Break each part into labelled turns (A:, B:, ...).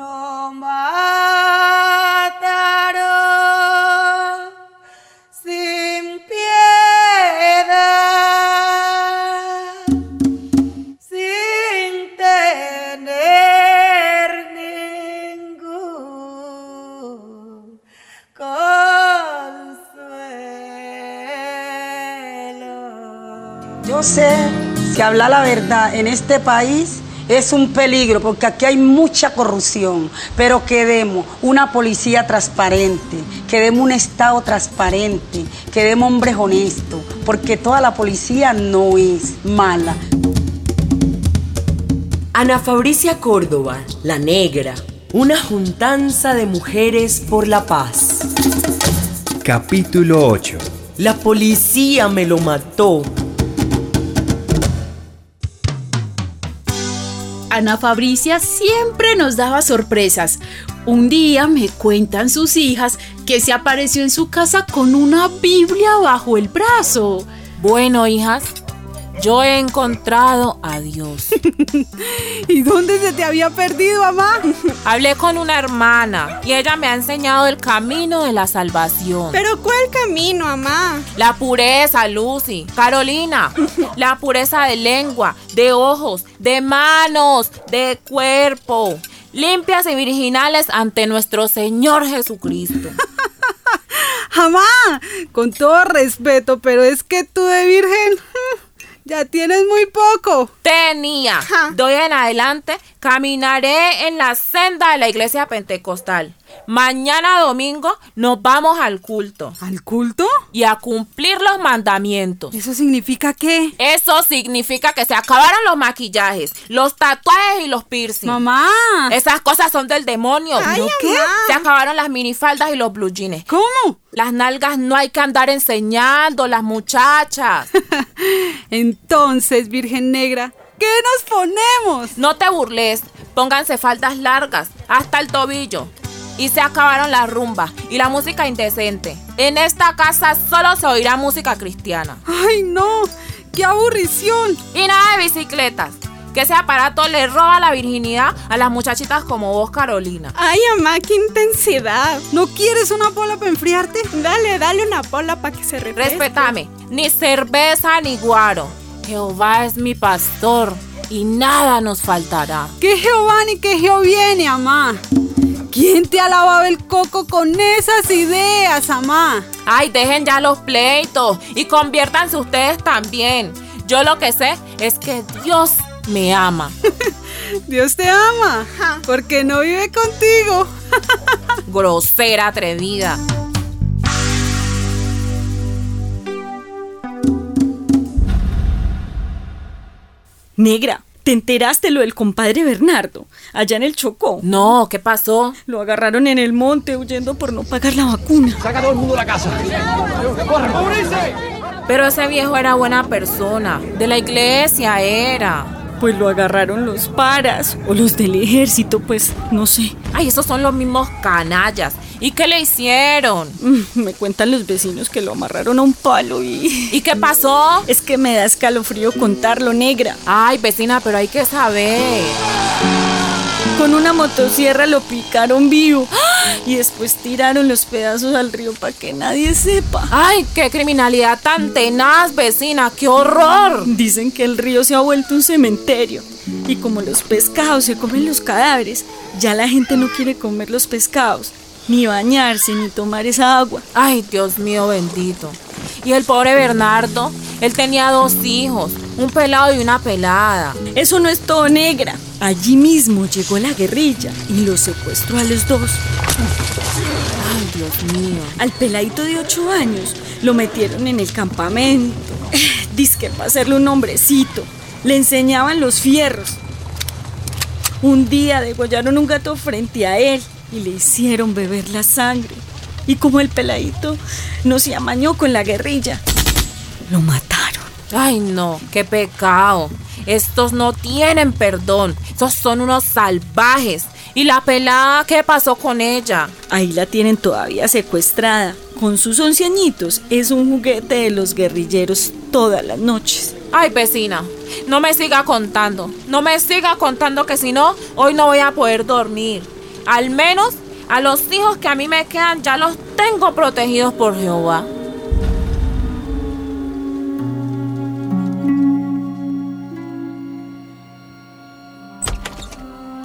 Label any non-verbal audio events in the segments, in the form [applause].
A: Lo mataron sin piedad, sin tener ningún consuelo.
B: Yo sé que hablar la verdad en este país es un peligro porque aquí hay mucha corrupción, pero queremos una policía transparente, queremos un Estado transparente, queremos hombres honestos, porque toda la policía no es mala.
C: Ana Fabricia Córdoba, la negra, una juntanza de mujeres por la paz.
D: Capítulo 8.
C: La policía me lo mató.
E: Ana Fabricia siempre nos daba sorpresas. Un día me cuentan sus hijas que se apareció en su casa con una Biblia bajo el brazo.
F: Bueno, hijas, yo he encontrado a Dios. [laughs]
G: ¿Y dónde se te había perdido, mamá?
F: Hablé con una hermana y ella me ha enseñado el camino de la salvación.
G: ¿Pero cuál camino, mamá?
F: La pureza, Lucy. Carolina, la pureza de lengua, de ojos, de manos, de cuerpo. Limpias y virginales ante nuestro Señor Jesucristo. [laughs]
G: Mamá, con todo respeto, pero es que tú de virgen ya tienes muy poco.
F: Tenía. De hoy en adelante caminaré en la senda de la iglesia pentecostal. Mañana domingo nos vamos al culto.
G: ¿Al culto?
F: Y a cumplir los mandamientos.
G: ¿Eso significa qué?
F: Eso significa que se acabaron los maquillajes, los tatuajes y los piercings.
G: Mamá.
F: Esas cosas son del demonio.
G: Ay, ¿Qué?
F: Se acabaron las minifaldas y los blue jeans.
G: ¿Cómo?
F: Las nalgas no hay que andar enseñando, las muchachas. [laughs]
G: Entonces, Virgen Negra, ¿qué nos ponemos?
F: No te burles, pónganse faldas largas, hasta el tobillo. Y se acabaron las rumbas y la música indecente. En esta casa solo se oirá música cristiana.
G: ¡Ay, no! ¡Qué aburrición!
F: Y nada de bicicletas. Que ese aparato le roba la virginidad a las muchachitas como vos, Carolina.
G: Ay, mamá, qué intensidad. ¿No quieres una pola para enfriarte? Dale, dale una pola para que se refresque.
F: Respetame, ni cerveza ni guaro. Jehová es mi pastor y nada nos faltará.
G: ¿Qué Jehová ni qué Jehová viene, mamá? ¿Quién te ha lavado el coco con esas ideas, mamá?
F: Ay, dejen ya los pleitos y conviértanse ustedes también. Yo lo que sé es que Dios me ama. [laughs]
G: Dios te ama, porque no vive contigo. [laughs]
F: Grosera, atrevida.
E: Negra, ¿te enteraste lo del compadre Bernardo? Allá en el Chocó.
F: No, ¿qué pasó?
E: Lo agarraron en el monte huyendo por no pagar la vacuna.
H: Saca a todo el mundo de la casa. ¡Corre!
F: Pero ese viejo era buena persona. De la iglesia era.
E: Pues lo agarraron los paras o los del ejército, pues no sé.
F: Ay, esos son los mismos canallas. ¿Y qué le hicieron?
E: Mm, me cuentan los vecinos que lo amarraron a un palo y...
F: ¿Y qué pasó? [laughs]
E: Es que me da escalofrío contarlo, negra.
F: Ay, vecina, pero hay que saber.
E: Con una motosierra lo picaron vivo y después tiraron los pedazos al río para que nadie sepa.
F: Ay, qué criminalidad tan tenaz, vecina, qué horror.
E: Dicen que el río se ha vuelto un cementerio y como los pescados se comen los cadáveres, ya la gente no quiere comer los pescados, ni bañarse, ni tomar esa agua.
F: Ay, Dios mío bendito. Y el pobre Bernardo, él tenía dos hijos, un pelado y una pelada.
E: Eso no es todo negra. Allí mismo llegó la guerrilla y lo secuestró a los dos.
F: Ay, Dios mío.
E: Al peladito de ocho años lo metieron en el campamento. Dice para hacerle un hombrecito. Le enseñaban los fierros. Un día degollaron un gato frente a él y le hicieron beber la sangre. Y como el peladito no se amañó con la guerrilla, lo mataron.
F: Ay, no, qué pecado. Estos no tienen perdón. Estos son unos salvajes. ¿Y la pelada qué pasó con ella?
E: Ahí la tienen todavía secuestrada. Con sus once añitos es un juguete de los guerrilleros todas las noches.
F: Ay, vecina, no me siga contando. No me siga contando que si no, hoy no voy a poder dormir. Al menos a los hijos que a mí me quedan ya los tengo protegidos por Jehová.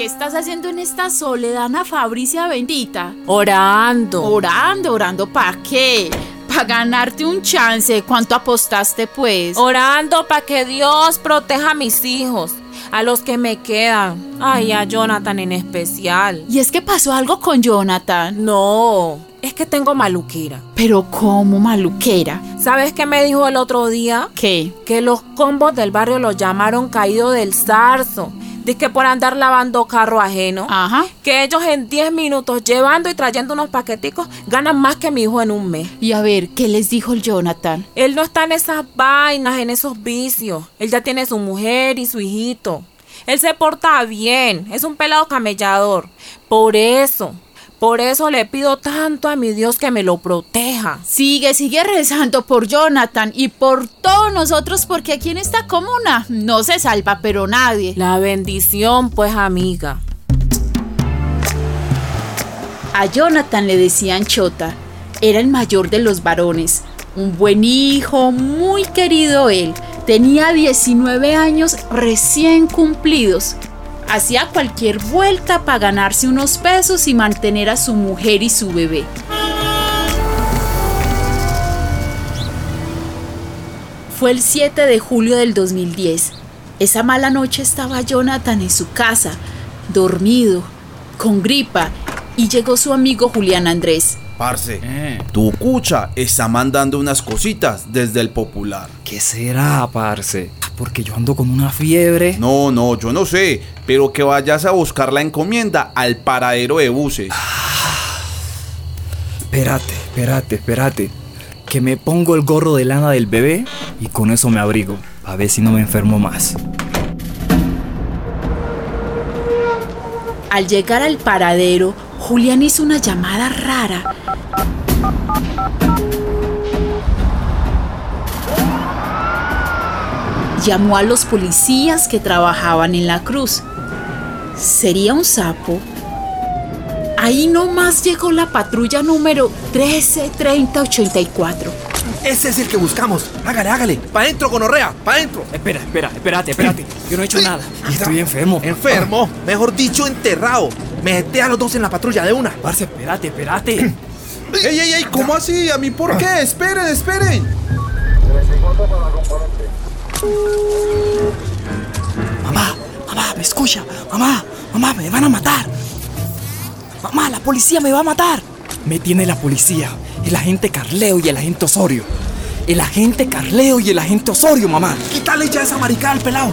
I: ¿Qué estás haciendo en esta soledad, Ana Fabricia bendita?
F: Orando.
I: Orando, orando, ¿para qué? Para ganarte un chance. ¿Cuánto apostaste, pues?
F: Orando para que Dios proteja a mis hijos, a los que me quedan. Ay, a Jonathan en especial.
I: ¿Y es que pasó algo con Jonathan?
F: No, es que tengo maluquera.
I: Pero ¿cómo maluquera?
F: ¿Sabes qué me dijo el otro día?
I: ¿Qué?
F: Que los combos del barrio lo llamaron caído del zarzo. Dice que por andar lavando carro ajeno.
I: Ajá.
F: Que ellos en 10 minutos llevando y trayendo unos paqueticos ganan más que mi hijo en un mes.
I: Y a ver, ¿qué les dijo el Jonathan?
F: Él no está en esas vainas, en esos vicios. Él ya tiene su mujer y su hijito. Él se porta bien, es un pelado camellador. Por eso, por eso le pido tanto a mi Dios que me lo proteja.
I: Sigue, sigue rezando por Jonathan y por todos nosotros, porque aquí en esta comuna no se salva, pero nadie.
F: La bendición, pues, amiga.
I: A Jonathan le decían Chota. Era el mayor de los varones. Un buen hijo, muy querido él. Tenía 19 años recién cumplidos. Hacía cualquier vuelta para ganarse unos pesos y mantener a su mujer y su bebé. Fue el 7 de julio del 2010. Esa mala noche estaba Jonathan en su casa, dormido, con gripa, y llegó su amigo Julián Andrés.
J: Parce, tu cucha está mandando unas cositas desde el popular.
K: ¿Qué será, parce? Porque yo ando con una fiebre.
J: No, no, yo no sé, pero que vayas a buscar la encomienda al paradero de buses.
K: Espérate, espérate, espérate. Que me pongo el gorro de lana del bebé y con eso me abrigo. A ver si no me enfermo más.
I: Al llegar al paradero, Julián hizo una llamada rara. Llamó a los policías que trabajaban en la cruz. ¿Sería un sapo? Ahí nomás llegó la patrulla número 133084.
H: Ese es el que buscamos. Hágale, hágale. Pa' adentro, gonorrea. Pa' adentro.
K: Espera, espera, espérate, espérate. Yo no he hecho nada. Y estoy enfermo.
H: Enfermo. Mejor dicho, enterrado. Mete a los dos en la patrulla de una.
K: Parce, espérate, espérate. [clears throat]
J: ¡Ey, ey, ey! ¿Cómo así? ¿A mí por qué? Esperen, esperen.
K: Mamá, mamá, me escucha. Mamá, mamá, me van a matar. Mamá, la policía me va a matar. Me tiene la policía, el agente Carleo y el agente Osorio. El agente Carleo y el agente Osorio, mamá.
H: Quítale ya esa maricada al pelado.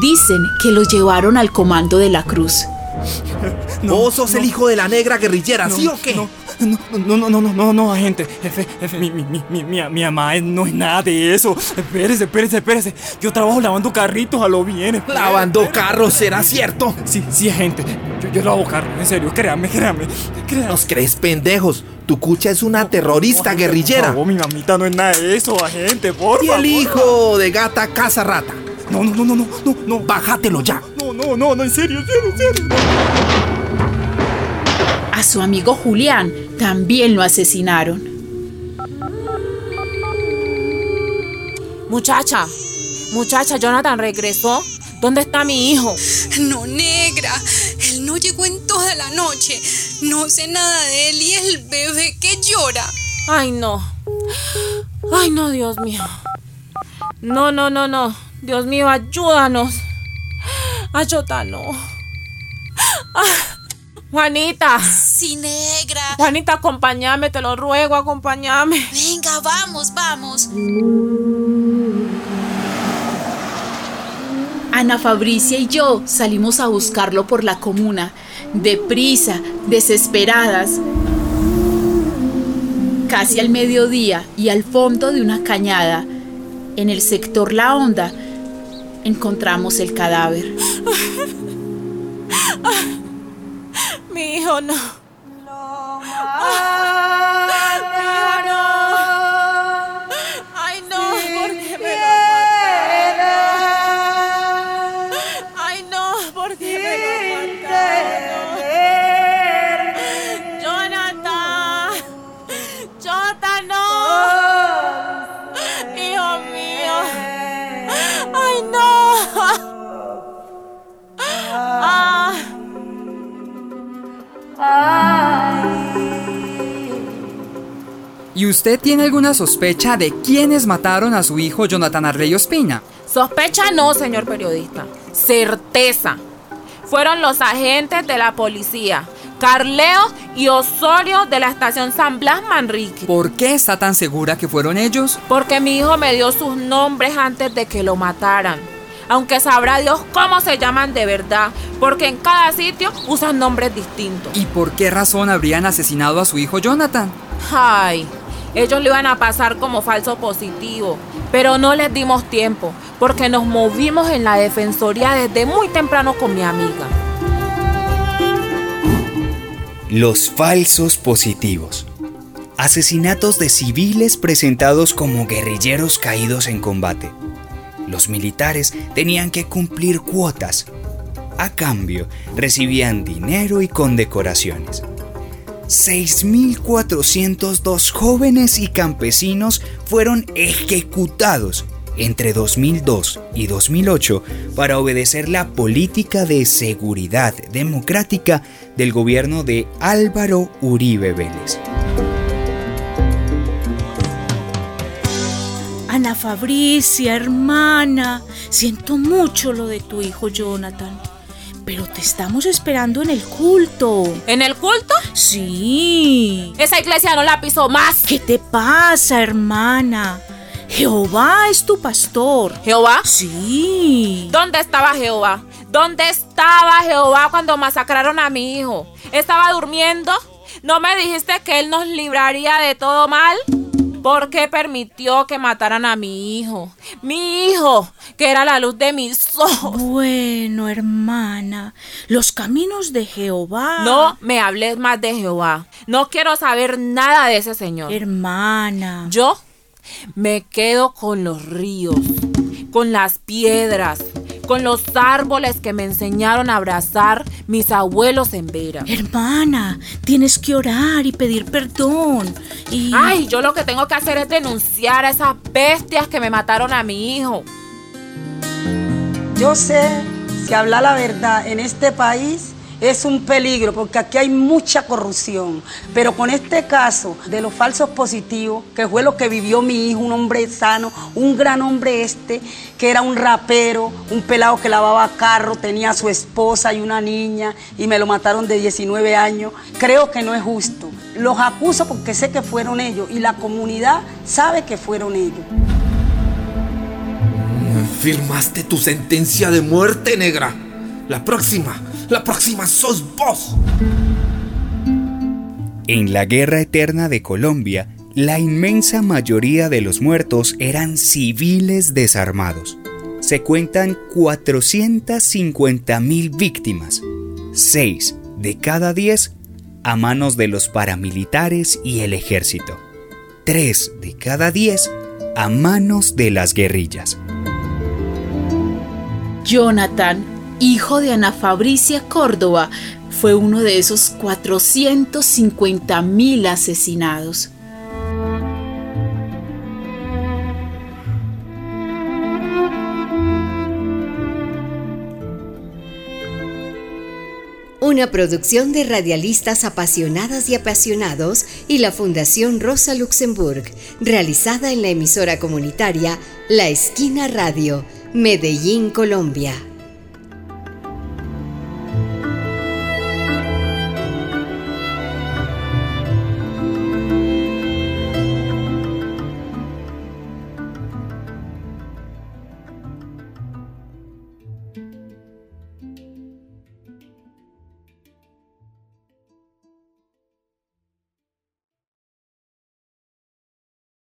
I: Dicen que los llevaron al comando de la cruz.
H: Vos sos el hijo de la negra guerrillera, ¿sí o qué?
K: No, no, no, no, no, no, no, agente. Jefe, jefe, mi, mi, mi, mi, mi, mi mamá no es nada de eso. Espérese, espérese, espérese. Yo trabajo lavando carritos a lo bien. espérese,
H: Lavando
K: espérese.
H: carros, ¿será cierto?
K: Sí, sí, agente. Yo, yo lavo carros, en serio. Créame, créame. créame.
H: Nos crees pendejos. Tu cucha es una terrorista
K: No,
H: guerrillera.
K: Por favor, mi mamita no es nada de eso, agente, por
H: Y
K: favor.
H: el hijo de gata caza rata.
K: No, no, no, no, no, no, no.
H: Bájatelo ya.
K: No, no, no, no, en serio, en serio, en serio.
I: A su amigo Julián también lo asesinaron.
F: Muchacha, muchacha, Jonathan regresó. ¿Dónde está mi hijo?
L: No, negra. Él no llegó en toda la noche. No sé nada de él y el bebé que llora.
F: Ay, no. Ay, no, Dios mío. No, no, no, no. Dios mío, ayúdanos. Ayota, no. Ah, Juanita.
L: Sí, negra.
F: Juanita, acompáñame, te lo ruego, acompáñame.
L: Venga, vamos, vamos.
I: Ana Fabricia y yo salimos a buscarlo por la comuna, deprisa, desesperadas. Casi al mediodía y al fondo de una cañada, en el sector La Honda, encontramos el cadáver.
F: Mi hijo no.
M: ¿Y usted tiene alguna sospecha de quiénes mataron a su hijo Jonathan Arley Ospina?
F: Sospecha no, señor periodista. Certeza. Fueron los agentes de la policía, Carleo y Osorio de la estación San Blas Manrique.
M: ¿Por qué está tan segura que fueron ellos?
F: Porque mi hijo me dio sus nombres antes de que lo mataran. Aunque sabrá Dios cómo se llaman de verdad, porque en cada sitio usan nombres distintos.
M: ¿Y por qué razón habrían asesinado a su hijo Jonathan?
F: Ay, ellos lo iban a pasar como falso positivo, pero no les dimos tiempo, porque nos movimos en la defensoría desde muy temprano con mi amiga.
D: Los falsos positivos. Asesinatos de civiles presentados como guerrilleros caídos en combate. Los militares tenían que cumplir cuotas. A cambio, recibían dinero y condecoraciones. 6.402 jóvenes y campesinos fueron ejecutados entre 2002 y 2008 para obedecer la política de seguridad democrática del gobierno de Álvaro Uribe Vélez.
N: Ana Fabricia, hermana, siento mucho lo de tu hijo Jonathan. Pero te estamos esperando en el culto.
F: ¿En el culto?
N: Sí.
F: Esa iglesia no la pisó más.
N: ¿Qué te pasa, hermana? Jehová es tu pastor.
F: ¿Jehová?
N: Sí.
F: ¿Dónde estaba Jehová? ¿Dónde estaba Jehová cuando masacraron a mi hijo? ¿Estaba durmiendo? ¿No me dijiste que él nos libraría de todo mal? ¿Por qué permitió que mataran a mi hijo? Mi hijo, que era la luz de mis ojos.
N: Bueno, hermana, los caminos de Jehová.
F: No me hables más de Jehová. No quiero saber nada de ese señor.
N: Hermana.
F: Yo me quedo con los ríos, con las piedras, con los árboles que me enseñaron a abrazar mis abuelos en Vera.
N: Hermana, tienes que orar y pedir perdón. Y...
F: Ay, yo lo que tengo que hacer es denunciar a esas bestias que me mataron a mi hijo.
B: Yo sé que hablar la verdad en este país es un peligro porque aquí hay mucha corrupción. Pero con este caso de los falsos positivos, que fue lo que vivió mi hijo, un hombre sano, un gran hombre este, que era un rapero, un pelado que lavaba carro, tenía a su esposa y una niña y me lo mataron de 19 años, creo que no es justo. Los acuso porque sé que fueron ellos y la comunidad sabe que fueron ellos.
H: Firmaste tu sentencia de muerte, negra. La próxima, la próxima sos vos.
D: En la Guerra Eterna de Colombia, la inmensa mayoría de los muertos eran civiles desarmados. Se cuentan 450.000 víctimas, 6 de cada 10 a manos de los paramilitares y el ejército, 3 de cada 10 a manos de las guerrillas.
I: Jonathan, hijo de Ana Fabricia Córdoba, fue uno de esos 450 mil asesinados.
O: Una producción de radialistas apasionadas y apasionados y la Fundación Rosa Luxemburg, realizada en la emisora comunitaria La Esquina Radio, Medellín, Colombia.